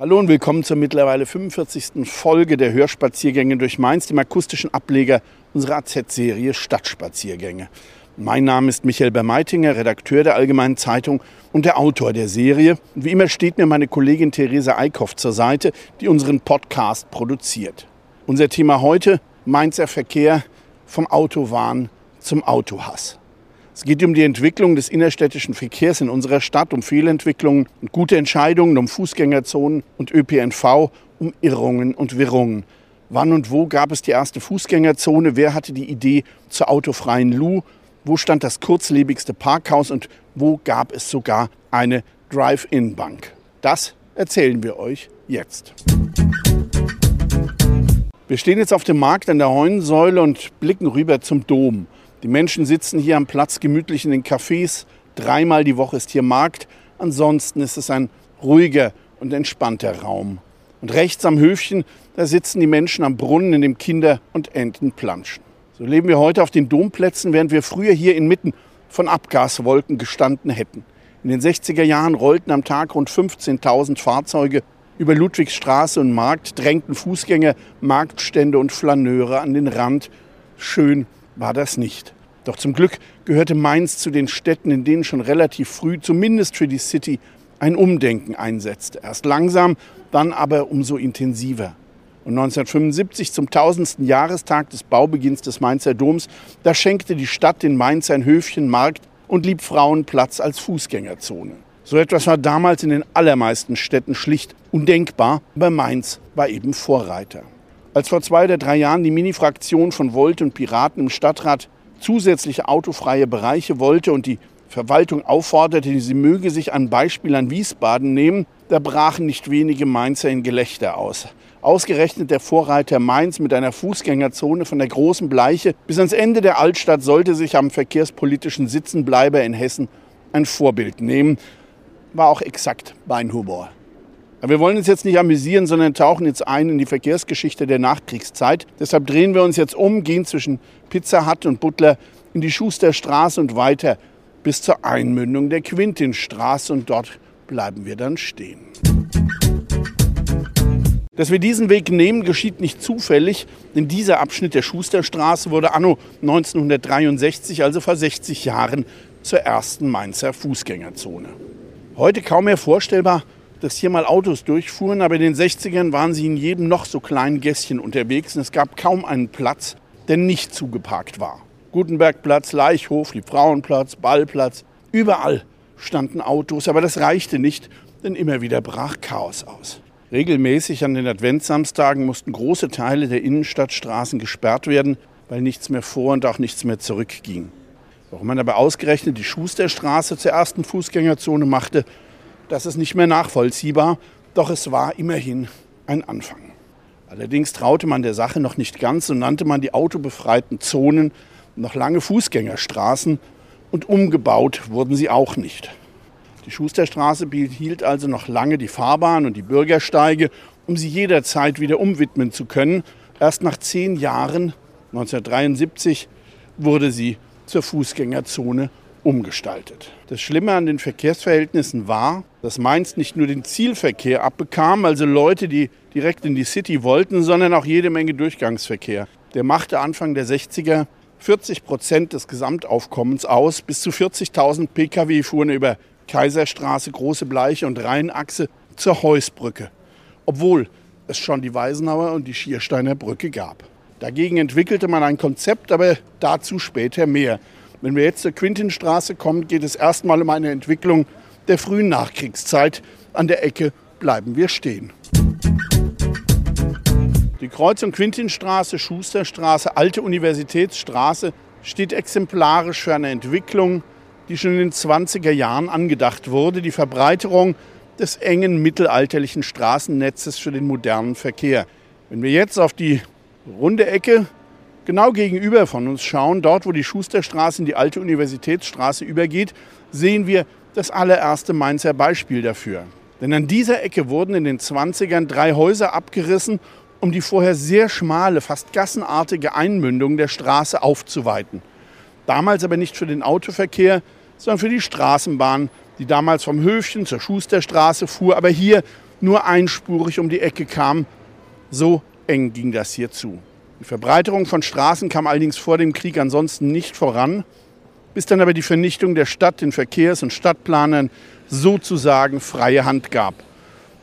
Hallo und willkommen zur mittlerweile 45. Folge der Hörspaziergänge durch Mainz, dem akustischen Ableger unserer AZ-Serie Stadtspaziergänge. Mein Name ist Michael Bermeitinger, Redakteur der Allgemeinen Zeitung und der Autor der Serie. Und wie immer steht mir meine Kollegin Theresa Eickhoff zur Seite, die unseren Podcast produziert. Unser Thema heute, Mainzer Verkehr vom Autowahn zum Autohass. Es geht um die Entwicklung des innerstädtischen Verkehrs in unserer Stadt, um Fehlentwicklungen und gute Entscheidungen, um Fußgängerzonen und ÖPNV, um Irrungen und Wirrungen. Wann und wo gab es die erste Fußgängerzone? Wer hatte die Idee zur autofreien Lu? Wo stand das kurzlebigste Parkhaus und wo gab es sogar eine Drive-In-Bank? Das erzählen wir euch jetzt. Wir stehen jetzt auf dem Markt an der Heunensäule und blicken rüber zum Dom. Die Menschen sitzen hier am Platz gemütlich in den Cafés. Dreimal die Woche ist hier Markt. Ansonsten ist es ein ruhiger und entspannter Raum. Und rechts am Höfchen, da sitzen die Menschen am Brunnen, in dem Kinder und Enten planschen. So leben wir heute auf den Domplätzen, während wir früher hier inmitten von Abgaswolken gestanden hätten. In den 60er Jahren rollten am Tag rund 15.000 Fahrzeuge über Ludwigsstraße und Markt, drängten Fußgänger, Marktstände und Flaneure an den Rand. Schön war das nicht. Doch zum Glück gehörte Mainz zu den Städten, in denen schon relativ früh, zumindest für die City, ein Umdenken einsetzte. Erst langsam, dann aber umso intensiver. Und 1975 zum tausendsten Jahrestag des Baubeginns des Mainzer Doms, da schenkte die Stadt den Mainz ein Höfchen, Markt und lieb Frauen Platz als Fußgängerzone. So etwas war damals in den allermeisten Städten schlicht undenkbar, aber Mainz war eben Vorreiter. Als vor zwei oder drei Jahren die Mini-Fraktion von Volt und Piraten im Stadtrat zusätzliche autofreie Bereiche wollte und die Verwaltung aufforderte, sie möge sich ein Beispiel an Wiesbaden nehmen, da brachen nicht wenige Mainzer in Gelächter aus. Ausgerechnet der Vorreiter Mainz mit einer Fußgängerzone von der großen Bleiche bis ans Ende der Altstadt sollte sich am verkehrspolitischen Sitzenbleiber in Hessen ein Vorbild nehmen. War auch exakt mein Humor. Aber wir wollen uns jetzt nicht amüsieren, sondern tauchen jetzt ein in die Verkehrsgeschichte der Nachkriegszeit. Deshalb drehen wir uns jetzt um, gehen zwischen Pizza Hut und Butler in die Schusterstraße und weiter bis zur Einmündung der Quintinstraße und dort bleiben wir dann stehen. Dass wir diesen Weg nehmen, geschieht nicht zufällig, denn dieser Abschnitt der Schusterstraße wurde anno 1963, also vor 60 Jahren, zur ersten Mainzer Fußgängerzone. Heute kaum mehr vorstellbar, dass hier mal Autos durchfuhren, aber in den 60ern waren sie in jedem noch so kleinen Gässchen unterwegs und es gab kaum einen Platz, der nicht zugeparkt war. Gutenbergplatz, Leichhof, Liebfrauenplatz, Ballplatz, überall standen Autos, aber das reichte nicht, denn immer wieder brach Chaos aus. Regelmäßig an den Adventssamstagen mussten große Teile der Innenstadtstraßen gesperrt werden, weil nichts mehr vor und auch nichts mehr zurückging. Warum man aber ausgerechnet die Schusterstraße zur ersten Fußgängerzone machte, das ist nicht mehr nachvollziehbar, doch es war immerhin ein Anfang. Allerdings traute man der Sache noch nicht ganz und nannte man die autobefreiten Zonen noch lange Fußgängerstraßen und umgebaut wurden sie auch nicht. Die Schusterstraße behielt also noch lange die Fahrbahn und die Bürgersteige, um sie jederzeit wieder umwidmen zu können. Erst nach zehn Jahren, 1973, wurde sie zur Fußgängerzone umgestaltet. Das Schlimme an den Verkehrsverhältnissen war, dass Mainz nicht nur den Zielverkehr abbekam, also Leute, die direkt in die City wollten, sondern auch jede Menge Durchgangsverkehr. Der machte Anfang der 60er 40 Prozent des Gesamtaufkommens aus. Bis zu 40.000 Pkw fuhren über Kaiserstraße, Große Bleiche und Rheinachse zur Heusbrücke, obwohl es schon die Weisenauer und die Schiersteiner Brücke gab. Dagegen entwickelte man ein Konzept, aber dazu später mehr. Wenn wir jetzt zur Quintinstraße kommen, geht es erstmal um eine Entwicklung der frühen Nachkriegszeit. An der Ecke bleiben wir stehen. Die Kreuzung Quintinstraße, Schusterstraße, Alte Universitätsstraße steht exemplarisch für eine Entwicklung, die schon in den 20er Jahren angedacht wurde. Die Verbreiterung des engen mittelalterlichen Straßennetzes für den modernen Verkehr. Wenn wir jetzt auf die runde Ecke genau gegenüber von uns schauen, dort wo die Schusterstraße in die alte Universitätsstraße übergeht, sehen wir das allererste Mainzer Beispiel dafür. Denn an dieser Ecke wurden in den 20ern drei Häuser abgerissen, um die vorher sehr schmale, fast gassenartige Einmündung der Straße aufzuweiten. Damals aber nicht für den Autoverkehr, sondern für die Straßenbahn, die damals vom Höfchen zur Schusterstraße fuhr, aber hier nur einspurig um die Ecke kam. So eng ging das hier zu. Die Verbreiterung von Straßen kam allerdings vor dem Krieg ansonsten nicht voran, bis dann aber die Vernichtung der Stadt den Verkehrs- und Stadtplanern sozusagen freie Hand gab.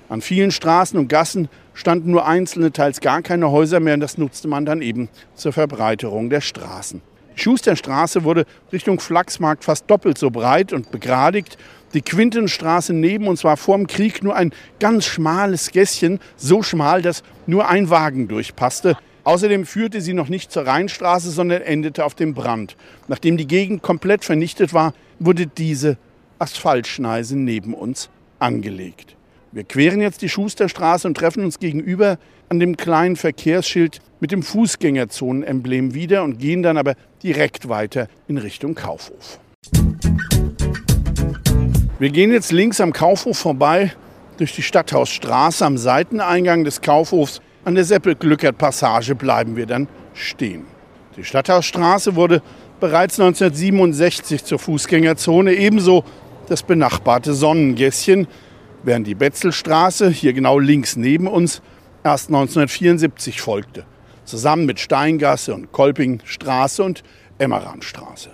An vielen Straßen und Gassen standen nur einzelne, teils gar keine Häuser mehr und das nutzte man dann eben zur Verbreiterung der Straßen. Die Schusterstraße wurde Richtung Flachsmarkt fast doppelt so breit und begradigt. Die Quintenstraße neben uns war vor dem Krieg nur ein ganz schmales Gässchen, so schmal, dass nur ein Wagen durchpasste. Außerdem führte sie noch nicht zur Rheinstraße, sondern endete auf dem Brand. Nachdem die Gegend komplett vernichtet war, wurde diese Asphaltschneise neben uns angelegt. Wir queren jetzt die Schusterstraße und treffen uns gegenüber an dem kleinen Verkehrsschild mit dem Fußgängerzonenemblem wieder und gehen dann aber direkt weiter in Richtung Kaufhof. Wir gehen jetzt links am Kaufhof vorbei durch die Stadthausstraße am Seiteneingang des Kaufhofs. An der Seppel-Glückert-Passage bleiben wir dann stehen. Die Stadthausstraße wurde bereits 1967 zur Fußgängerzone, ebenso das benachbarte Sonnengässchen, während die Betzelstraße, hier genau links neben uns, erst 1974 folgte, zusammen mit Steingasse und Kolpingstraße und Emmeranstraße.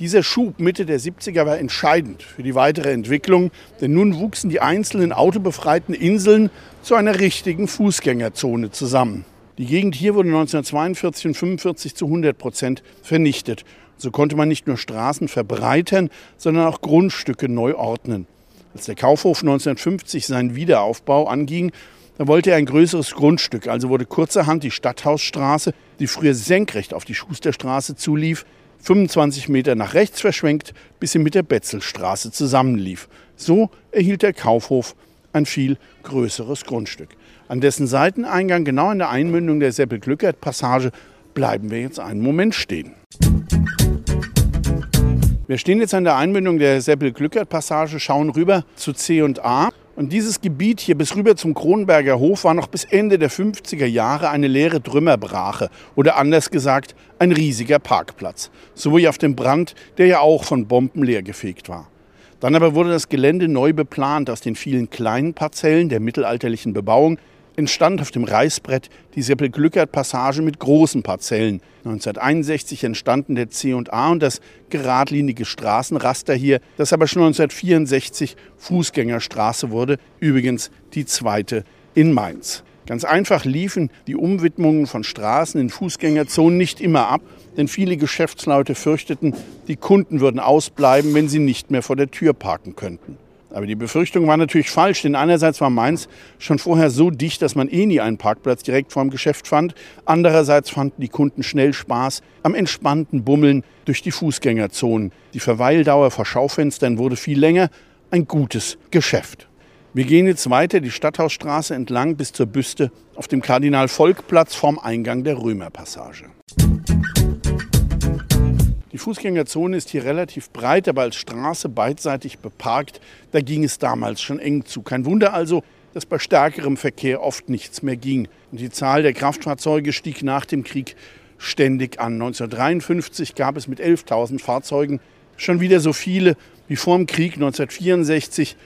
Dieser Schub Mitte der 70er war entscheidend für die weitere Entwicklung, denn nun wuchsen die einzelnen autobefreiten Inseln zu einer richtigen Fußgängerzone zusammen. Die Gegend hier wurde 1942 und 1945 zu 100 Prozent vernichtet. So konnte man nicht nur Straßen verbreitern, sondern auch Grundstücke neu ordnen. Als der Kaufhof 1950 seinen Wiederaufbau anging, da wollte er ein größeres Grundstück, also wurde kurzerhand die Stadthausstraße, die früher senkrecht auf die Schusterstraße zulief, 25 Meter nach rechts verschwenkt, bis sie mit der Betzelstraße zusammenlief. So erhielt der Kaufhof ein viel größeres Grundstück. An dessen Seiteneingang, genau an der Einmündung der Seppel-Glückert-Passage, bleiben wir jetzt einen Moment stehen. Wir stehen jetzt an der Einmündung der Seppel-Glückert-Passage, schauen rüber zu C und A. Und dieses Gebiet hier bis rüber zum Kronberger Hof war noch bis Ende der 50er Jahre eine leere Trümmerbrache oder anders gesagt ein riesiger Parkplatz. So wie auf dem Brand, der ja auch von Bomben leergefegt war. Dann aber wurde das Gelände neu beplant aus den vielen kleinen Parzellen der mittelalterlichen Bebauung entstand auf dem Reißbrett die Seppel-Glückert-Passage mit großen Parzellen. 1961 entstanden der C und A und das geradlinige Straßenraster hier, das aber schon 1964 Fußgängerstraße wurde, übrigens die zweite in Mainz. Ganz einfach liefen die Umwidmungen von Straßen in Fußgängerzonen nicht immer ab, denn viele Geschäftsleute fürchteten, die Kunden würden ausbleiben, wenn sie nicht mehr vor der Tür parken könnten. Aber die Befürchtung war natürlich falsch, denn einerseits war Mainz schon vorher so dicht, dass man eh nie einen Parkplatz direkt vorm Geschäft fand. Andererseits fanden die Kunden schnell Spaß am entspannten Bummeln durch die Fußgängerzonen. Die Verweildauer vor Schaufenstern wurde viel länger. Ein gutes Geschäft. Wir gehen jetzt weiter die Stadthausstraße entlang bis zur Büste auf dem Kardinal-Volk-Platz vorm Eingang der Römerpassage. Die Fußgängerzone ist hier relativ breit, aber als Straße beidseitig beparkt. Da ging es damals schon eng zu. Kein Wunder also, dass bei stärkerem Verkehr oft nichts mehr ging. Und die Zahl der Kraftfahrzeuge stieg nach dem Krieg ständig an. 1953 gab es mit 11.000 Fahrzeugen schon wieder so viele wie vor dem Krieg. 1964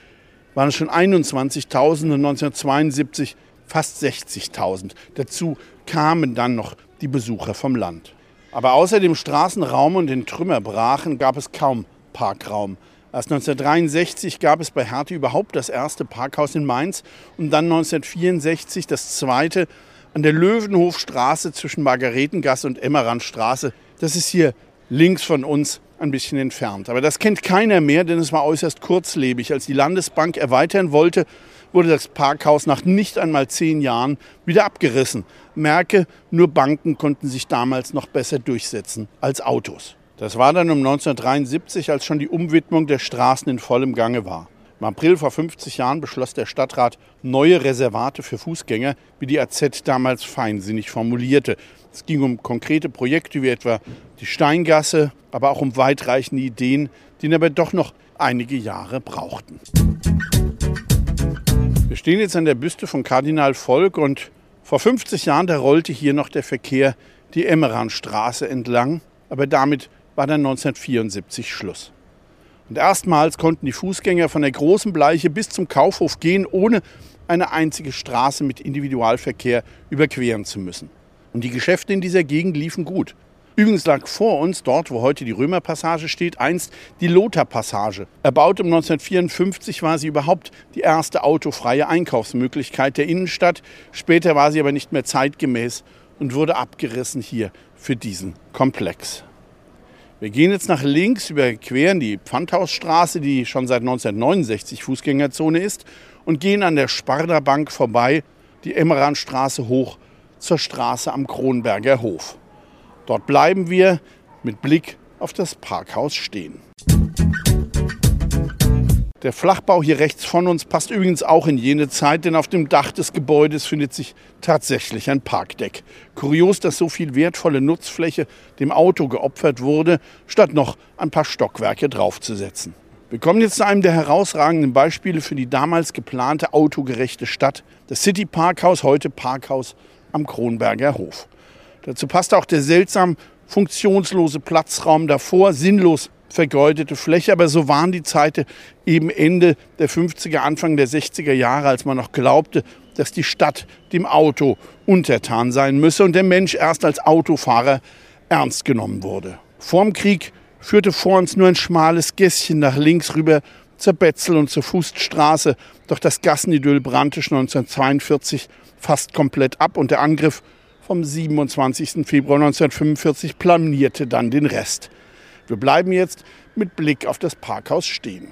waren es schon 21.000 und 1972 fast 60.000. Dazu kamen dann noch die Besucher vom Land. Aber außer dem Straßenraum und den Trümmerbrachen gab es kaum Parkraum. Erst 1963 gab es bei Hertie überhaupt das erste Parkhaus in Mainz und dann 1964 das zweite an der Löwenhofstraße zwischen Margaretengasse und Emmerandstraße. Das ist hier links von uns ein bisschen entfernt. Aber das kennt keiner mehr, denn es war äußerst kurzlebig. Als die Landesbank erweitern wollte, wurde das Parkhaus nach nicht einmal zehn Jahren wieder abgerissen. Merke, nur Banken konnten sich damals noch besser durchsetzen als Autos. Das war dann um 1973, als schon die Umwidmung der Straßen in vollem Gange war. Im April vor 50 Jahren beschloss der Stadtrat neue Reservate für Fußgänger, wie die AZ damals feinsinnig formulierte. Es ging um konkrete Projekte wie etwa die Steingasse, aber auch um weitreichende Ideen, die aber doch noch einige Jahre brauchten. Wir stehen jetzt an der Büste von Kardinal Volk und vor 50 Jahren, da rollte hier noch der Verkehr die Emmeranstraße entlang, aber damit war dann 1974 Schluss. Und erstmals konnten die Fußgänger von der großen Bleiche bis zum Kaufhof gehen, ohne eine einzige Straße mit Individualverkehr überqueren zu müssen. Und die Geschäfte in dieser Gegend liefen gut. Übrigens lag vor uns, dort wo heute die Römerpassage steht, einst die Lotharpassage. Erbaut um 1954 war sie überhaupt die erste autofreie Einkaufsmöglichkeit der Innenstadt. Später war sie aber nicht mehr zeitgemäß und wurde abgerissen hier für diesen Komplex. Wir gehen jetzt nach links, überqueren die Pfandhausstraße, die schon seit 1969 Fußgängerzone ist, und gehen an der Sparda Bank vorbei, die Emmeranstraße hoch zur Straße am Kronberger Hof. Dort bleiben wir mit Blick auf das Parkhaus stehen. Der Flachbau hier rechts von uns passt übrigens auch in jene Zeit, denn auf dem Dach des Gebäudes findet sich tatsächlich ein Parkdeck. Kurios, dass so viel wertvolle Nutzfläche dem Auto geopfert wurde, statt noch ein paar Stockwerke draufzusetzen. Wir kommen jetzt zu einem der herausragenden Beispiele für die damals geplante autogerechte Stadt, das City Parkhaus, heute Parkhaus am Kronberger Hof. Dazu passt auch der seltsam funktionslose Platzraum davor, sinnlos vergeudete Fläche. Aber so waren die Zeiten eben Ende der 50er, Anfang der 60er Jahre, als man noch glaubte, dass die Stadt dem Auto untertan sein müsse und der Mensch erst als Autofahrer ernst genommen wurde. Vorm Krieg führte vor uns nur ein schmales Gässchen nach links rüber zur Betzel und zur Fußstraße. Doch das Gassenidyll brannte schon 1942 fast komplett ab und der Angriff vom 27. Februar 1945 planierte dann den Rest. Wir bleiben jetzt mit Blick auf das Parkhaus stehen.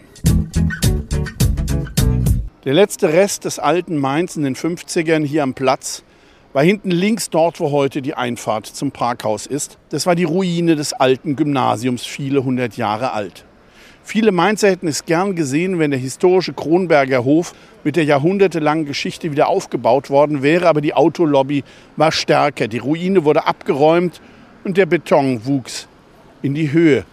Der letzte Rest des alten Mainz in den 50ern hier am Platz war hinten links dort, wo heute die Einfahrt zum Parkhaus ist. Das war die Ruine des alten Gymnasiums, viele hundert Jahre alt. Viele Mainzer hätten es gern gesehen, wenn der historische Kronberger Hof mit der jahrhundertelangen Geschichte wieder aufgebaut worden wäre, aber die Autolobby war stärker. Die Ruine wurde abgeräumt und der Beton wuchs in die Höhe.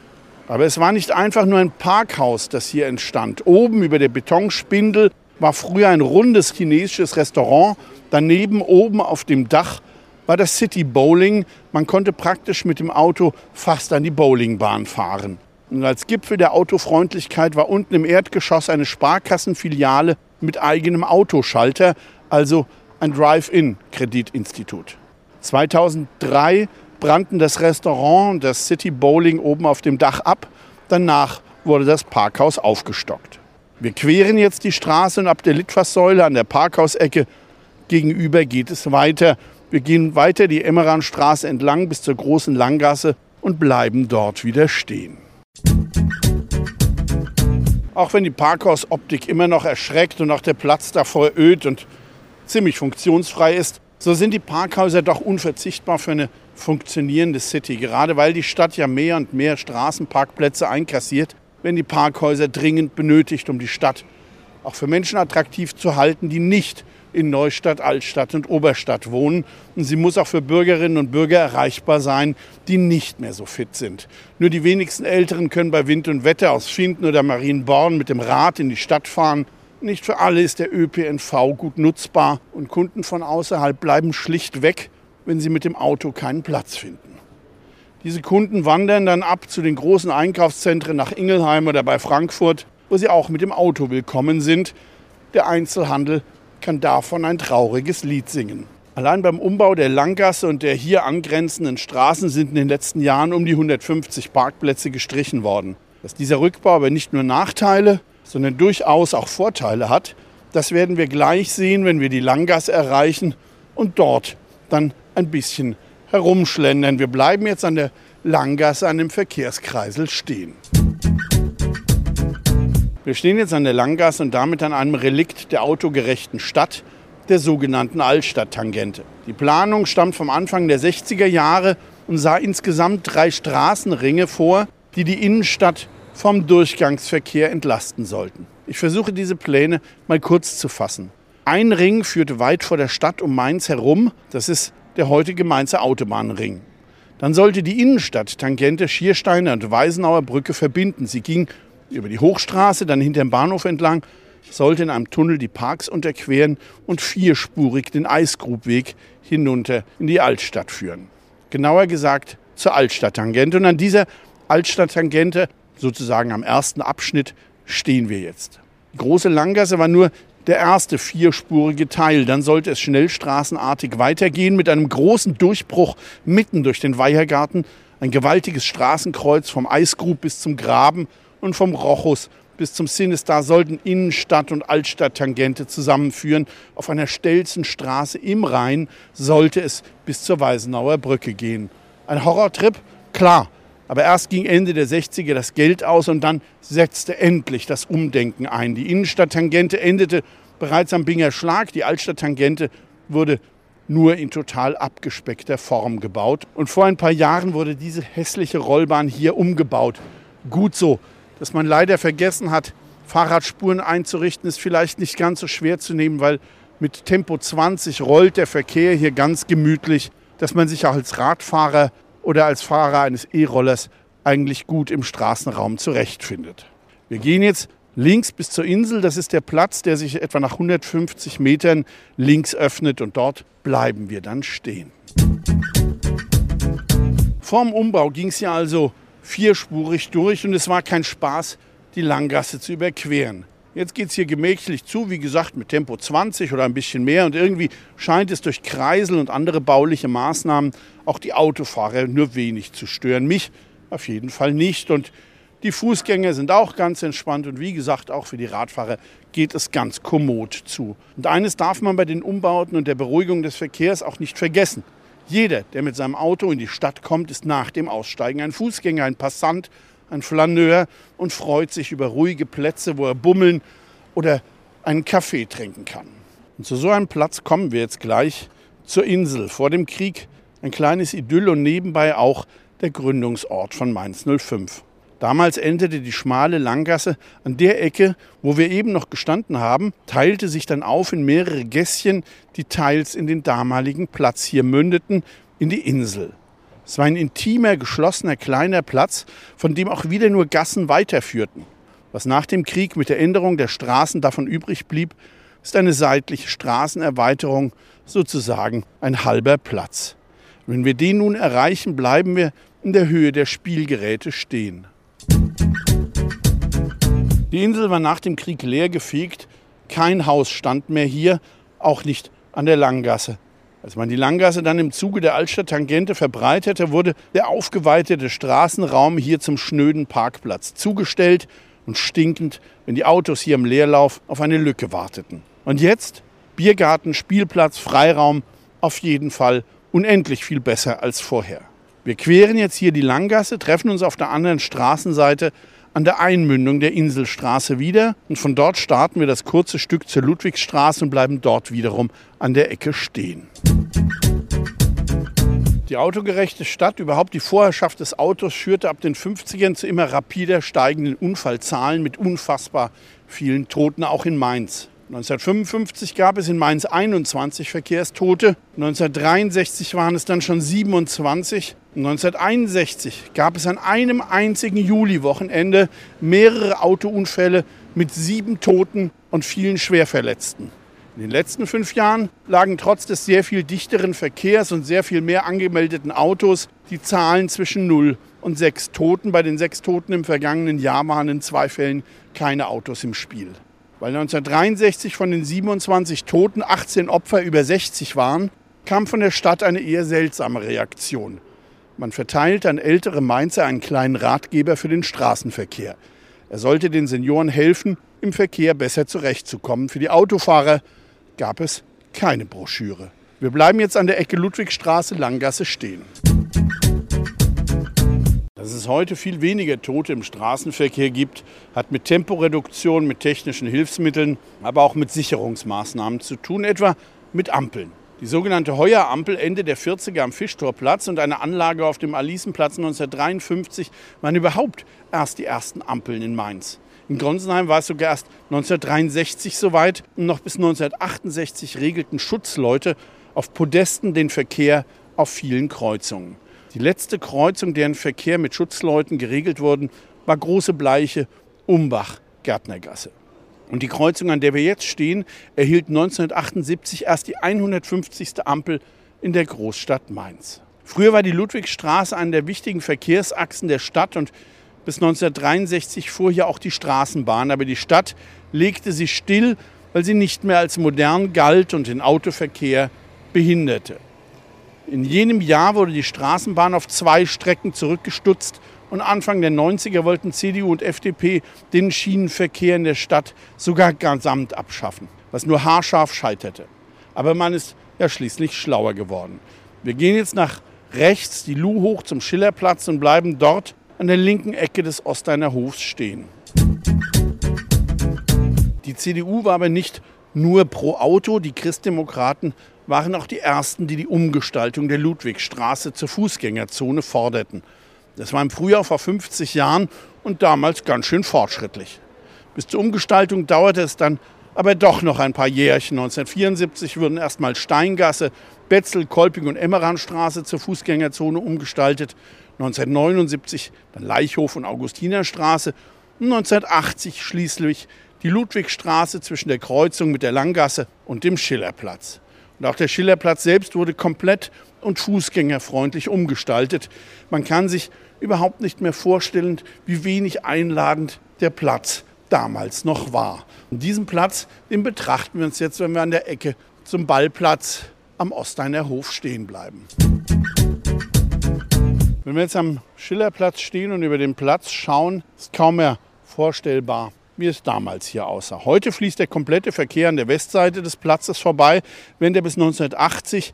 Aber es war nicht einfach nur ein Parkhaus, das hier entstand. Oben über der Betonspindel war früher ein rundes chinesisches Restaurant. Daneben oben auf dem Dach war das City Bowling. Man konnte praktisch mit dem Auto fast an die Bowlingbahn fahren. Und als Gipfel der Autofreundlichkeit war unten im Erdgeschoss eine Sparkassenfiliale mit eigenem Autoschalter, also ein Drive-In-Kreditinstitut. 2003 brannten das Restaurant und das City Bowling oben auf dem Dach ab. Danach wurde das Parkhaus aufgestockt. Wir queren jetzt die Straße und ab der Litfaßsäule an der Parkhausecke gegenüber geht es weiter. Wir gehen weiter die Emmeranstraße entlang bis zur großen Langgasse und bleiben dort wieder stehen. Auch wenn die Parkhausoptik immer noch erschreckt und auch der Platz davor öd und ziemlich funktionsfrei ist, so sind die Parkhäuser doch unverzichtbar für eine funktionierende City. Gerade weil die Stadt ja mehr und mehr Straßenparkplätze einkassiert, werden die Parkhäuser dringend benötigt, um die Stadt auch für Menschen attraktiv zu halten, die nicht in Neustadt, Altstadt und Oberstadt wohnen. Und sie muss auch für Bürgerinnen und Bürger erreichbar sein, die nicht mehr so fit sind. Nur die wenigsten Älteren können bei Wind und Wetter aus Finden oder Marienborn mit dem Rad in die Stadt fahren. Nicht für alle ist der ÖPNV gut nutzbar und Kunden von außerhalb bleiben schlicht weg, wenn sie mit dem Auto keinen Platz finden. Diese Kunden wandern dann ab zu den großen Einkaufszentren nach Ingelheim oder bei Frankfurt, wo sie auch mit dem Auto willkommen sind. Der Einzelhandel kann davon ein trauriges Lied singen. Allein beim Umbau der Langgasse und der hier angrenzenden Straßen sind in den letzten Jahren um die 150 Parkplätze gestrichen worden. Dass dieser Rückbau aber nicht nur Nachteile, sondern durchaus auch Vorteile hat, das werden wir gleich sehen, wenn wir die Langgasse erreichen und dort dann ein bisschen herumschlendern. Wir bleiben jetzt an der Langgasse an dem Verkehrskreisel stehen. Wir stehen jetzt an der Langgasse und damit an einem Relikt der autogerechten Stadt, der sogenannten Altstadttangente. Die Planung stammt vom Anfang der 60er Jahre und sah insgesamt drei Straßenringe vor, die die Innenstadt vom Durchgangsverkehr entlasten sollten. Ich versuche diese Pläne mal kurz zu fassen. Ein Ring führte weit vor der Stadt um Mainz herum. Das ist der heutige Mainzer Autobahnring. Dann sollte die Innenstadt Tangente Schiersteiner und Weisenauer Brücke verbinden. Sie ging über die Hochstraße, dann hinter dem Bahnhof entlang, sollte in einem Tunnel die Parks unterqueren und vierspurig den Eisgrubweg hinunter in die Altstadt führen. Genauer gesagt zur Altstadttangente. Und an dieser Altstadttangente, sozusagen am ersten Abschnitt, stehen wir jetzt. Die große Langgasse war nur der erste vierspurige Teil. Dann sollte es schnellstraßenartig weitergehen mit einem großen Durchbruch mitten durch den Weihergarten. Ein gewaltiges Straßenkreuz vom Eisgrub bis zum Graben und vom Rochus bis zum Sinistar sollten Innenstadt und Altstadt-Tangente zusammenführen. Auf einer stelzen Straße im Rhein sollte es bis zur Weisenauer Brücke gehen. Ein Horrortrip? Klar. Aber erst ging Ende der 60er das Geld aus und dann setzte endlich das Umdenken ein. Die Innenstadt-Tangente endete bereits am Binger Schlag. Die Altstadt-Tangente wurde nur in total abgespeckter Form gebaut. Und vor ein paar Jahren wurde diese hässliche Rollbahn hier umgebaut. Gut so. Dass man leider vergessen hat, Fahrradspuren einzurichten, ist vielleicht nicht ganz so schwer zu nehmen, weil mit Tempo 20 rollt der Verkehr hier ganz gemütlich, dass man sich auch als Radfahrer oder als Fahrer eines E-Rollers eigentlich gut im Straßenraum zurechtfindet. Wir gehen jetzt links bis zur Insel. Das ist der Platz, der sich etwa nach 150 Metern links öffnet und dort bleiben wir dann stehen. Vorm Umbau ging es ja also vierspurig durch und es war kein Spaß, die Langgasse zu überqueren. Jetzt geht es hier gemächlich zu, wie gesagt, mit Tempo 20 oder ein bisschen mehr. Und irgendwie scheint es durch Kreisel und andere bauliche Maßnahmen auch die Autofahrer nur wenig zu stören. Mich auf jeden Fall nicht. Und die Fußgänger sind auch ganz entspannt. Und wie gesagt, auch für die Radfahrer geht es ganz kommod zu. Und eines darf man bei den Umbauten und der Beruhigung des Verkehrs auch nicht vergessen. Jeder, der mit seinem Auto in die Stadt kommt, ist nach dem Aussteigen ein Fußgänger, ein Passant, ein Flaneur und freut sich über ruhige Plätze, wo er bummeln oder einen Kaffee trinken kann. Und zu so einem Platz kommen wir jetzt gleich zur Insel. Vor dem Krieg ein kleines Idyll und nebenbei auch der Gründungsort von Mainz 05. Damals endete die schmale Langgasse an der Ecke, wo wir eben noch gestanden haben, teilte sich dann auf in mehrere Gässchen, die teils in den damaligen Platz hier mündeten, in die Insel. Es war ein intimer, geschlossener, kleiner Platz, von dem auch wieder nur Gassen weiterführten. Was nach dem Krieg mit der Änderung der Straßen davon übrig blieb, ist eine seitliche Straßenerweiterung, sozusagen ein halber Platz. Wenn wir den nun erreichen, bleiben wir in der Höhe der Spielgeräte stehen. Die Insel war nach dem Krieg leergefegt. Kein Haus stand mehr hier, auch nicht an der Langgasse. Als man die Langgasse dann im Zuge der Altstadt-Tangente verbreitete, wurde der aufgeweitete Straßenraum hier zum schnöden Parkplatz zugestellt und stinkend, wenn die Autos hier im Leerlauf auf eine Lücke warteten. Und jetzt Biergarten, Spielplatz, Freiraum, auf jeden Fall unendlich viel besser als vorher. Wir queren jetzt hier die Langgasse, treffen uns auf der anderen Straßenseite an der Einmündung der Inselstraße wieder und von dort starten wir das kurze Stück zur Ludwigstraße und bleiben dort wiederum an der Ecke stehen. Die autogerechte Stadt, überhaupt die Vorherrschaft des Autos, führte ab den 50ern zu immer rapider steigenden Unfallzahlen mit unfassbar vielen Toten, auch in Mainz. 1955 gab es in Mainz 21 Verkehrstote, 1963 waren es dann schon 27 1961 gab es an einem einzigen Juliwochenende mehrere Autounfälle mit sieben Toten und vielen Schwerverletzten. In den letzten fünf Jahren lagen trotz des sehr viel dichteren Verkehrs und sehr viel mehr angemeldeten Autos die Zahlen zwischen 0 und 6 Toten. Bei den sechs Toten im vergangenen Jahr waren in zwei Fällen keine Autos im Spiel. Weil 1963 von den 27 Toten 18 Opfer über 60 waren, kam von der Stadt eine eher seltsame Reaktion. Man verteilte an ältere Mainzer einen kleinen Ratgeber für den Straßenverkehr. Er sollte den Senioren helfen, im Verkehr besser zurechtzukommen. Für die Autofahrer gab es keine Broschüre. Wir bleiben jetzt an der Ecke Ludwigstraße Langgasse stehen. Dass es heute viel weniger Tote im Straßenverkehr gibt, hat mit Temporeduktion, mit technischen Hilfsmitteln, aber auch mit Sicherungsmaßnahmen zu tun, etwa mit Ampeln. Die sogenannte Heuerampel Ende der 40er am Fischtorplatz und eine Anlage auf dem Alisenplatz 1953 waren überhaupt erst die ersten Ampeln in Mainz. In Gonsenheim war es sogar erst 1963 soweit und noch bis 1968 regelten Schutzleute auf Podesten den Verkehr auf vielen Kreuzungen. Die letzte Kreuzung, deren Verkehr mit Schutzleuten geregelt wurde, war Große Bleiche, Umbach, Gärtnergasse. Und die Kreuzung, an der wir jetzt stehen, erhielt 1978 erst die 150. Ampel in der Großstadt Mainz. Früher war die Ludwigstraße eine der wichtigen Verkehrsachsen der Stadt und bis 1963 fuhr hier auch die Straßenbahn. Aber die Stadt legte sie still, weil sie nicht mehr als modern galt und den Autoverkehr behinderte. In jenem Jahr wurde die Straßenbahn auf zwei Strecken zurückgestutzt und Anfang der 90er wollten CDU und FDP den Schienenverkehr in der Stadt sogar gesamt abschaffen, was nur haarscharf scheiterte. Aber man ist ja schließlich schlauer geworden. Wir gehen jetzt nach rechts die Luh hoch zum Schillerplatz und bleiben dort an der linken Ecke des Osteiner Hofs stehen. Die CDU war aber nicht nur pro Auto, die Christdemokraten waren auch die ersten, die die Umgestaltung der Ludwigstraße zur Fußgängerzone forderten. Das war im Frühjahr vor 50 Jahren und damals ganz schön fortschrittlich. Bis zur Umgestaltung dauerte es dann aber doch noch ein paar Jährchen. 1974 wurden erstmal Steingasse, Betzel, Kolping und Emmeranstraße zur Fußgängerzone umgestaltet. 1979 dann Leichhof und Augustinerstraße und 1980 schließlich die Ludwigstraße zwischen der Kreuzung mit der Langgasse und dem Schillerplatz. Und auch der Schillerplatz selbst wurde komplett und fußgängerfreundlich umgestaltet. Man kann sich überhaupt nicht mehr vorstellen, wie wenig einladend der Platz damals noch war. Und diesen Platz, den betrachten wir uns jetzt, wenn wir an der Ecke zum Ballplatz am Osteiner Hof stehen bleiben. Wenn wir jetzt am Schillerplatz stehen und über den Platz schauen, ist kaum mehr vorstellbar, wie es damals hier aussah. Heute fließt der komplette Verkehr an der Westseite des Platzes vorbei, während er bis 1980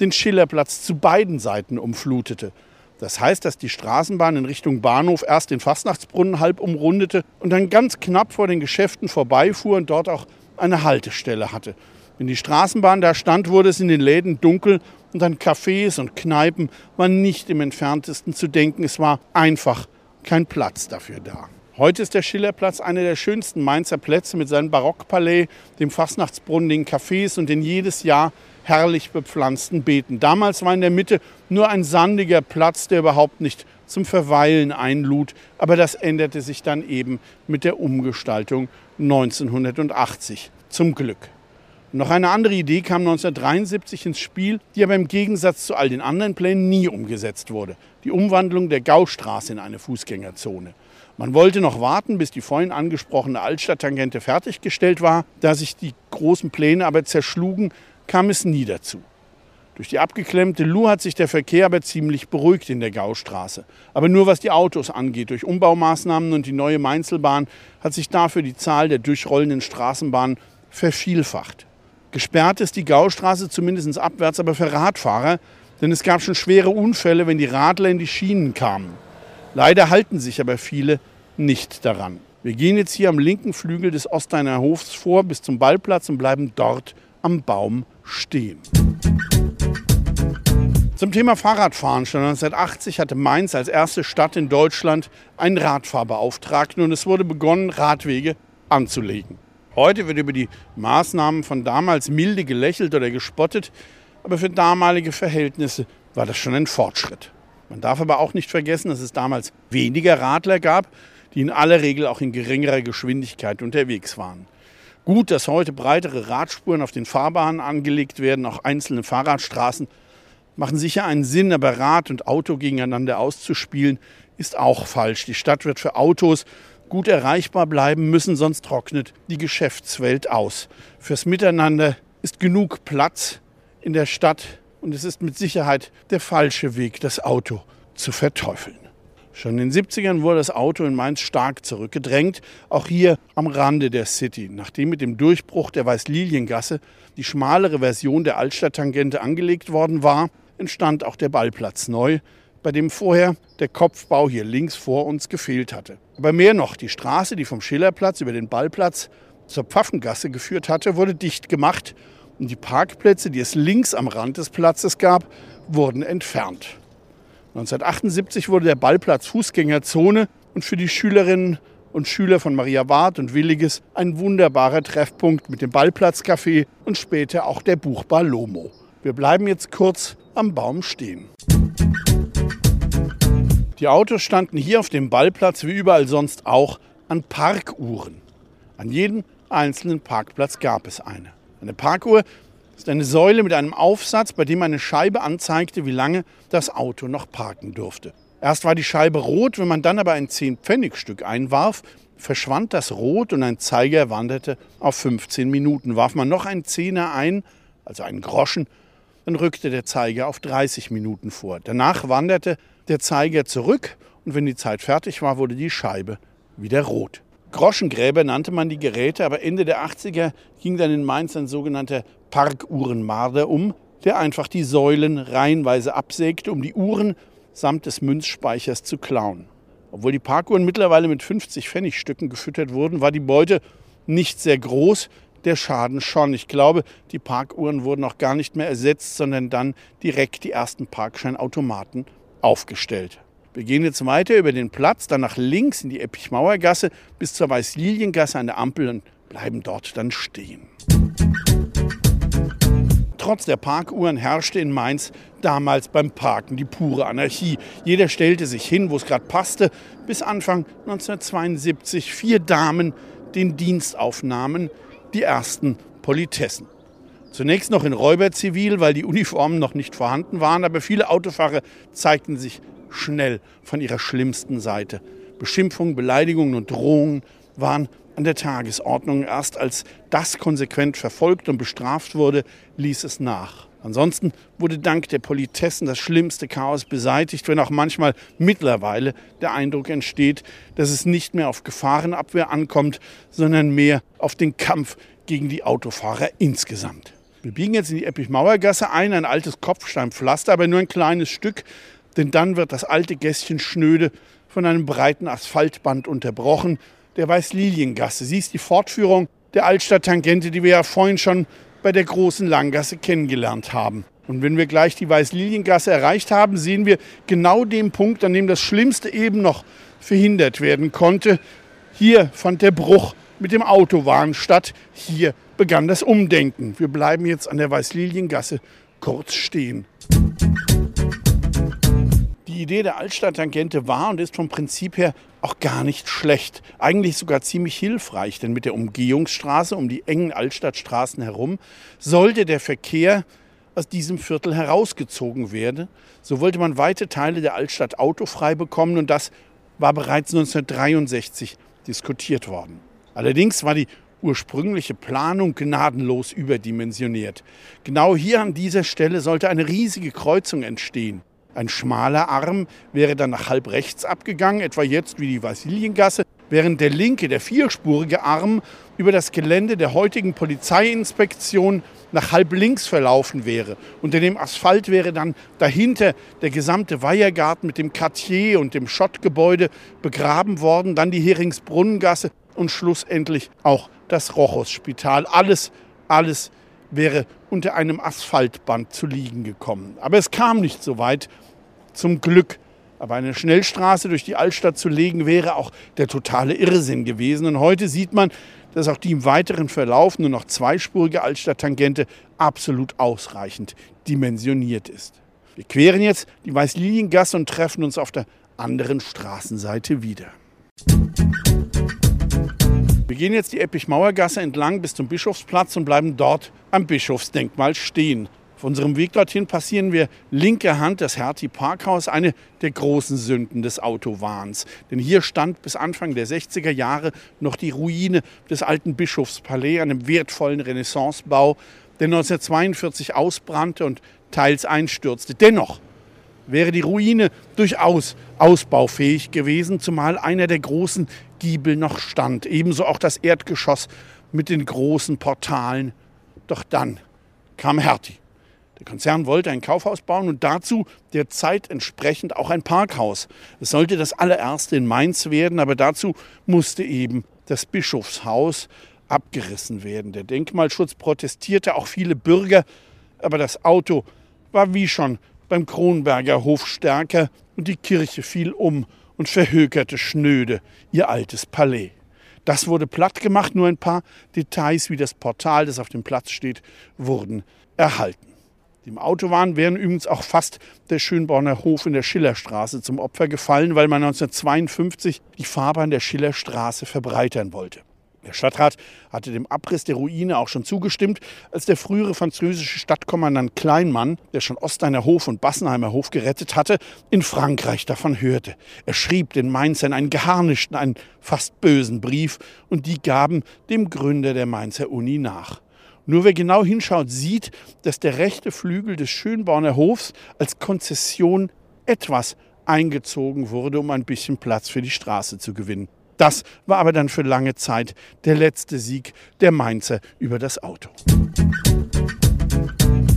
den Schillerplatz zu beiden Seiten umflutete. Das heißt, dass die Straßenbahn in Richtung Bahnhof erst den Fastnachtsbrunnen halb umrundete und dann ganz knapp vor den Geschäften vorbeifuhr und dort auch eine Haltestelle hatte. Wenn die Straßenbahn da stand, wurde es in den Läden dunkel und an Cafés und Kneipen war nicht im entferntesten zu denken. Es war einfach kein Platz dafür da. Heute ist der Schillerplatz einer der schönsten Mainzer Plätze mit seinem Barockpalais, dem Fastnachtsbrunnen, den Cafés und den jedes Jahr herrlich bepflanzten Beeten. Damals war in der Mitte nur ein sandiger Platz, der überhaupt nicht zum Verweilen einlud. Aber das änderte sich dann eben mit der Umgestaltung 1980. Zum Glück. Noch eine andere Idee kam 1973 ins Spiel, die aber im Gegensatz zu all den anderen Plänen nie umgesetzt wurde. Die Umwandlung der Gaustraße in eine Fußgängerzone. Man wollte noch warten, bis die vorhin angesprochene Altstadttangente fertiggestellt war. Da sich die großen Pläne aber zerschlugen, kam es nie dazu. Durch die abgeklemmte Lu hat sich der Verkehr aber ziemlich beruhigt in der Gaustraße. Aber nur was die Autos angeht. Durch Umbaumaßnahmen und die neue Mainzelbahn hat sich dafür die Zahl der durchrollenden Straßenbahnen vervielfacht. Gesperrt ist die Gaustraße zumindest abwärts aber für Radfahrer, denn es gab schon schwere Unfälle, wenn die Radler in die Schienen kamen. Leider halten sich aber viele nicht daran. Wir gehen jetzt hier am linken Flügel des Osteiner Hofs vor bis zum Ballplatz und bleiben dort am Baum stehen. Zum Thema Fahrradfahren. Schon 1980 hatte Mainz als erste Stadt in Deutschland einen Radfahrbeauftragten und es wurde begonnen, Radwege anzulegen. Heute wird über die Maßnahmen von damals milde gelächelt oder gespottet, aber für damalige Verhältnisse war das schon ein Fortschritt. Man darf aber auch nicht vergessen, dass es damals weniger Radler gab, die in aller Regel auch in geringerer Geschwindigkeit unterwegs waren. Gut, dass heute breitere Radspuren auf den Fahrbahnen angelegt werden, auch einzelne Fahrradstraßen machen sicher einen Sinn, aber Rad und Auto gegeneinander auszuspielen, ist auch falsch. Die Stadt wird für Autos gut erreichbar bleiben müssen, sonst trocknet die Geschäftswelt aus. Fürs Miteinander ist genug Platz in der Stadt und es ist mit Sicherheit der falsche Weg, das Auto zu verteufeln. Schon in den 70ern wurde das Auto in Mainz stark zurückgedrängt, auch hier am Rande der City. Nachdem mit dem Durchbruch der Weißliliengasse die schmalere Version der Altstadttangente angelegt worden war, entstand auch der Ballplatz neu, bei dem vorher der Kopfbau hier links vor uns gefehlt hatte. Aber mehr noch, die Straße, die vom Schillerplatz über den Ballplatz zur Pfaffengasse geführt hatte, wurde dicht gemacht und die Parkplätze, die es links am Rand des Platzes gab, wurden entfernt. 1978 wurde der Ballplatz Fußgängerzone und für die Schülerinnen und Schüler von Maria Ward und Williges ein wunderbarer Treffpunkt mit dem Ballplatzcafé und später auch der Buchbar Lomo. Wir bleiben jetzt kurz am Baum stehen. Die Autos standen hier auf dem Ballplatz wie überall sonst auch an Parkuhren. An jedem einzelnen Parkplatz gab es eine. Eine Parkuhr ist eine Säule mit einem Aufsatz, bei dem eine Scheibe anzeigte, wie lange das Auto noch parken durfte. Erst war die Scheibe rot, wenn man dann aber ein 10-Pfennig-Stück einwarf, verschwand das Rot und ein Zeiger wanderte auf 15 Minuten. Warf man noch einen Zehner ein, also einen Groschen, dann rückte der Zeiger auf 30 Minuten vor. Danach wanderte der Zeiger zurück und wenn die Zeit fertig war, wurde die Scheibe wieder rot. Groschengräber nannte man die Geräte, aber Ende der 80er ging dann in Mainz ein sogenannter Parkuhrenmarder um, der einfach die Säulen reihenweise absägte, um die Uhren samt des Münzspeichers zu klauen. Obwohl die Parkuhren mittlerweile mit 50 Pfennigstücken gefüttert wurden, war die Beute nicht sehr groß, der Schaden schon. Ich glaube, die Parkuhren wurden auch gar nicht mehr ersetzt, sondern dann direkt die ersten Parkscheinautomaten aufgestellt. Wir gehen jetzt weiter über den Platz, dann nach links in die Eppichmauergasse bis zur Weißliliengasse an der Ampel und bleiben dort dann stehen. Trotz der Parkuhren herrschte in Mainz damals beim Parken die pure Anarchie. Jeder stellte sich hin, wo es gerade passte, bis Anfang 1972 vier Damen den Dienst aufnahmen, die ersten Politessen. Zunächst noch in Räuberzivil, weil die Uniformen noch nicht vorhanden waren, aber viele Autofahrer zeigten sich schnell von ihrer schlimmsten Seite. Beschimpfungen, Beleidigungen und Drohungen waren an der Tagesordnung. Erst als das konsequent verfolgt und bestraft wurde, ließ es nach. Ansonsten wurde dank der Politessen das schlimmste Chaos beseitigt, wenn auch manchmal mittlerweile der Eindruck entsteht, dass es nicht mehr auf Gefahrenabwehr ankommt, sondern mehr auf den Kampf gegen die Autofahrer insgesamt. Wir biegen jetzt in die Eppichmauergasse ein, ein altes Kopfsteinpflaster, aber nur ein kleines Stück, denn dann wird das alte Gässchen schnöde von einem breiten Asphaltband unterbrochen, der Weißliliengasse. Sie ist die Fortführung der Altstadttangente, die wir ja vorhin schon bei der großen Langgasse kennengelernt haben. Und wenn wir gleich die Weißliliengasse erreicht haben, sehen wir genau den Punkt, an dem das Schlimmste eben noch verhindert werden konnte. Hier fand der Bruch mit dem Autowahn statt. Hier begann das Umdenken. Wir bleiben jetzt an der Weißliliengasse kurz stehen. Die Idee der Altstadttangente war und ist vom Prinzip her auch gar nicht schlecht. Eigentlich sogar ziemlich hilfreich, denn mit der Umgehungsstraße um die engen Altstadtstraßen herum sollte der Verkehr aus diesem Viertel herausgezogen werden. So wollte man weite Teile der Altstadt autofrei bekommen und das war bereits 1963 diskutiert worden. Allerdings war die ursprüngliche Planung gnadenlos überdimensioniert. Genau hier an dieser Stelle sollte eine riesige Kreuzung entstehen. Ein schmaler Arm wäre dann nach halb rechts abgegangen, etwa jetzt wie die Vasiliengasse, während der linke, der vierspurige Arm über das Gelände der heutigen Polizeiinspektion nach halb links verlaufen wäre. Unter dem Asphalt wäre dann dahinter der gesamte Weihergarten mit dem Quartier und dem Schottgebäude begraben worden, dann die Heringsbrunnengasse und schlussendlich auch das Rochus-Spital. Alles, alles wäre unter einem Asphaltband zu liegen gekommen. Aber es kam nicht so weit zum Glück. Aber eine Schnellstraße durch die Altstadt zu legen, wäre auch der totale Irrsinn gewesen. Und heute sieht man, dass auch die im weiteren Verlauf nur noch zweispurige Altstadttangente absolut ausreichend dimensioniert ist. Wir queren jetzt die Weißliliengasse und treffen uns auf der anderen Straßenseite wieder. Wir gehen jetzt die Eppichmauergasse entlang bis zum Bischofsplatz und bleiben dort am Bischofsdenkmal stehen. Auf unserem Weg dorthin passieren wir linker Hand das Hertie Parkhaus, eine der großen Sünden des Autowahns. Denn hier stand bis Anfang der 60er Jahre noch die Ruine des alten Bischofspalais, einem wertvollen Renaissancebau, der 1942 ausbrannte und teils einstürzte. Dennoch wäre die Ruine durchaus ausbaufähig gewesen, zumal einer der großen Giebel noch stand. Ebenso auch das Erdgeschoss mit den großen Portalen. Doch dann kam Hertie. Der Konzern wollte ein Kaufhaus bauen und dazu der Zeit entsprechend auch ein Parkhaus. Es sollte das allererste in Mainz werden, aber dazu musste eben das Bischofshaus abgerissen werden. Der Denkmalschutz protestierte, auch viele Bürger, aber das Auto war wie schon beim Kronberger Hof stärker und die Kirche fiel um und verhökerte schnöde ihr altes Palais. Das wurde platt gemacht, nur ein paar Details wie das Portal, das auf dem Platz steht, wurden erhalten. Dem Autobahn wären übrigens auch fast der Schönborner Hof in der Schillerstraße zum Opfer gefallen, weil man 1952 die Fahrbahn der Schillerstraße verbreitern wollte. Der Stadtrat hatte dem Abriss der Ruine auch schon zugestimmt, als der frühere französische Stadtkommandant Kleinmann, der schon Osteiner Hof und Bassenheimer Hof gerettet hatte, in Frankreich davon hörte. Er schrieb den Mainzern einen geharnischten, einen fast bösen Brief und die gaben dem Gründer der Mainzer Uni nach. Nur wer genau hinschaut, sieht, dass der rechte Flügel des Schönborner Hofs als Konzession etwas eingezogen wurde, um ein bisschen Platz für die Straße zu gewinnen. Das war aber dann für lange Zeit der letzte Sieg der Mainzer über das Auto.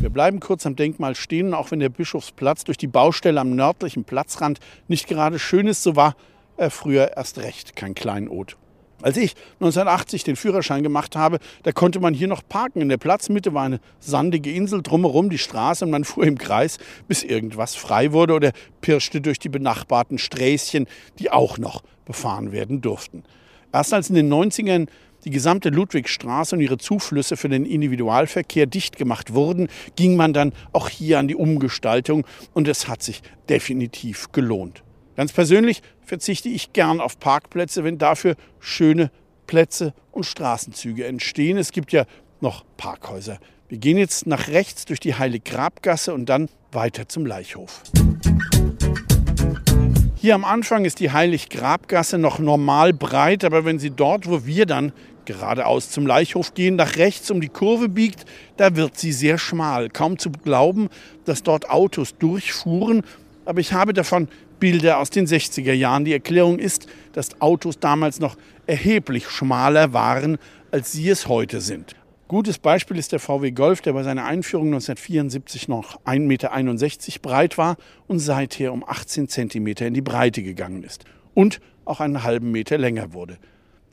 Wir bleiben kurz am Denkmal stehen, auch wenn der Bischofsplatz durch die Baustelle am nördlichen Platzrand nicht gerade schön ist, so war er früher erst recht kein Kleinod. Als ich 1980 den Führerschein gemacht habe, da konnte man hier noch parken. In der Platzmitte war eine sandige Insel, drumherum die Straße und man fuhr im Kreis, bis irgendwas frei wurde oder pirschte durch die benachbarten Sträßchen, die auch noch befahren werden durften. Erst als in den 90ern die gesamte Ludwigstraße und ihre Zuflüsse für den Individualverkehr dicht gemacht wurden, ging man dann auch hier an die Umgestaltung und es hat sich definitiv gelohnt. Ganz persönlich verzichte ich gern auf Parkplätze, wenn dafür schöne Plätze und Straßenzüge entstehen. Es gibt ja noch Parkhäuser. Wir gehen jetzt nach rechts durch die Heilig-Grabgasse und dann weiter zum Leichhof. Hier am Anfang ist die Heilig-Grabgasse noch normal breit, aber wenn Sie dort, wo wir dann geradeaus zum Leichhof gehen, nach rechts um die Kurve biegt, da wird sie sehr schmal. Kaum zu glauben, dass dort Autos durchfuhren, aber ich habe davon Bilder aus den 60er Jahren. Die Erklärung ist, dass Autos damals noch erheblich schmaler waren, als sie es heute sind. Gutes Beispiel ist der VW Golf, der bei seiner Einführung 1974 noch 1,61 Meter breit war und seither um 18 Zentimeter in die Breite gegangen ist und auch einen halben Meter länger wurde.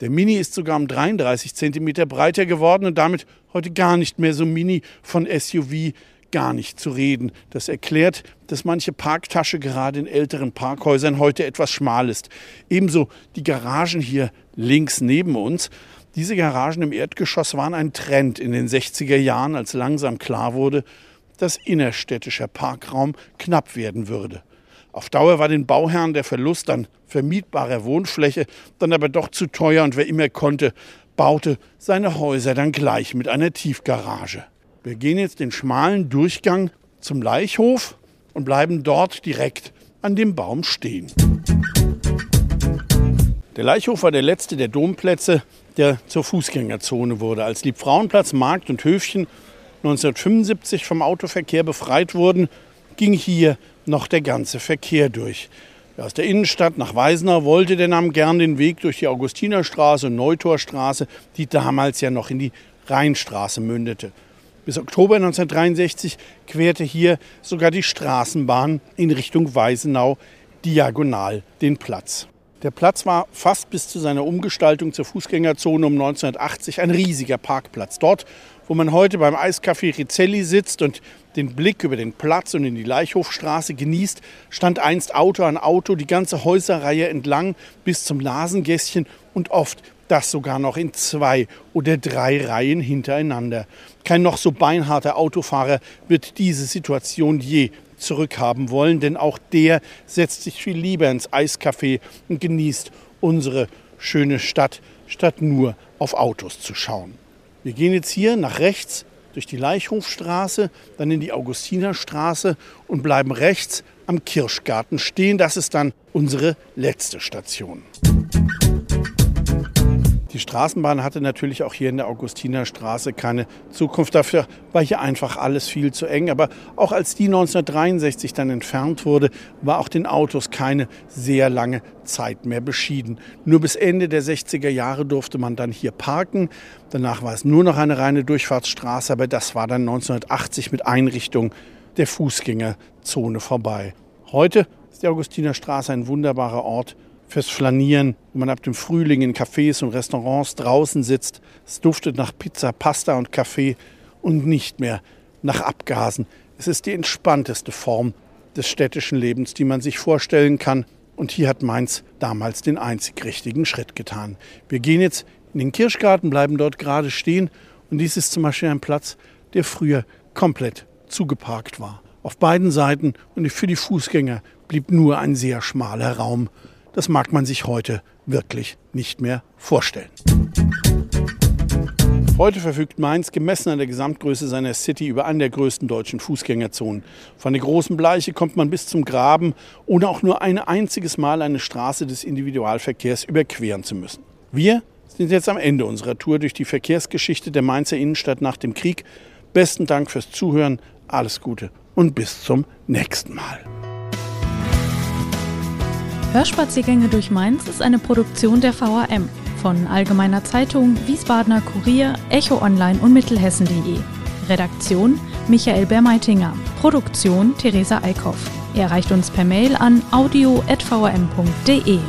Der Mini ist sogar um 33 Zentimeter breiter geworden und damit heute gar nicht mehr so mini von SUV gar nicht zu reden. Das erklärt, dass manche Parktasche gerade in älteren Parkhäusern heute etwas schmal ist. Ebenso die Garagen hier links neben uns. Diese Garagen im Erdgeschoss waren ein Trend in den 60er Jahren, als langsam klar wurde, dass innerstädtischer Parkraum knapp werden würde. Auf Dauer war den Bauherren der Verlust an vermietbarer Wohnfläche dann aber doch zu teuer und wer immer konnte, baute seine Häuser dann gleich mit einer Tiefgarage. Wir gehen jetzt den schmalen Durchgang zum Leichhof und bleiben dort direkt an dem Baum stehen. Der Leichhof war der letzte der Domplätze, der zur Fußgängerzone wurde. Als Liebfrauenplatz, Markt und Höfchen 1975 vom Autoverkehr befreit wurden, ging hier noch der ganze Verkehr durch. Wer aus der Innenstadt nach Weisenau wollte, der nahm gern den Weg durch die Augustinerstraße und Neutorstraße, die damals ja noch in die Rheinstraße mündete. Bis Oktober 1963 querte hier sogar die Straßenbahn in Richtung Weisenau diagonal den Platz. Der Platz war fast bis zu seiner Umgestaltung zur Fußgängerzone um 1980 ein riesiger Parkplatz. Dort, wo man heute beim Eiscafé Rizzelli sitzt und den Blick über den Platz und in die Leichhofstraße genießt, stand einst Auto an Auto die ganze Häuserreihe entlang bis zum Nasengässchen und oft das sogar noch in zwei oder drei Reihen hintereinander. Kein noch so beinharter Autofahrer wird diese Situation je zurückhaben wollen, denn auch der setzt sich viel lieber ins Eiscafé und genießt unsere schöne Stadt, statt nur auf Autos zu schauen. Wir gehen jetzt hier nach rechts durch die Leichhofstraße, dann in die Augustinerstraße und bleiben rechts am Kirschgarten stehen. Das ist dann unsere letzte Station. Die Straßenbahn hatte natürlich auch hier in der Augustinerstraße keine Zukunft. Dafür war hier einfach alles viel zu eng. Aber auch als die 1963 dann entfernt wurde, war auch den Autos keine sehr lange Zeit mehr beschieden. Nur bis Ende der 60er Jahre durfte man dann hier parken. Danach war es nur noch eine reine Durchfahrtsstraße, aber das war dann 1980 mit Einrichtung der Fußgängerzone vorbei. Heute ist die Augustinerstraße ein wunderbarer Ort fürs Flanieren, wo man ab dem Frühling in Cafés und Restaurants draußen sitzt. Es duftet nach Pizza, Pasta und Kaffee und nicht mehr nach Abgasen. Es ist die entspannteste Form des städtischen Lebens, die man sich vorstellen kann. Und hier hat Mainz damals den einzig richtigen Schritt getan. Wir gehen jetzt in den Kirschgarten, bleiben dort gerade stehen. Und dies ist zum Beispiel ein Platz, der früher komplett zugeparkt war. Auf beiden Seiten und für die Fußgänger blieb nur ein sehr schmaler Raum. Das mag man sich heute wirklich nicht mehr vorstellen. Heute verfügt Mainz gemessen an der Gesamtgröße seiner City über eine der größten deutschen Fußgängerzonen. Von der großen Bleiche kommt man bis zum Graben, ohne auch nur ein einziges Mal eine Straße des Individualverkehrs überqueren zu müssen. Wir sind jetzt am Ende unserer Tour durch die Verkehrsgeschichte der Mainzer Innenstadt nach dem Krieg. Besten Dank fürs Zuhören, alles Gute und bis zum nächsten Mal. Hörspaziergänge durch Mainz ist eine Produktion der VAM von Allgemeiner Zeitung, Wiesbadener Kurier, Echo Online und Mittelhessen.de. Redaktion Michael Bermeitinger. Produktion Theresa Eickhoff. Er erreicht uns per Mail an audio.vm.de.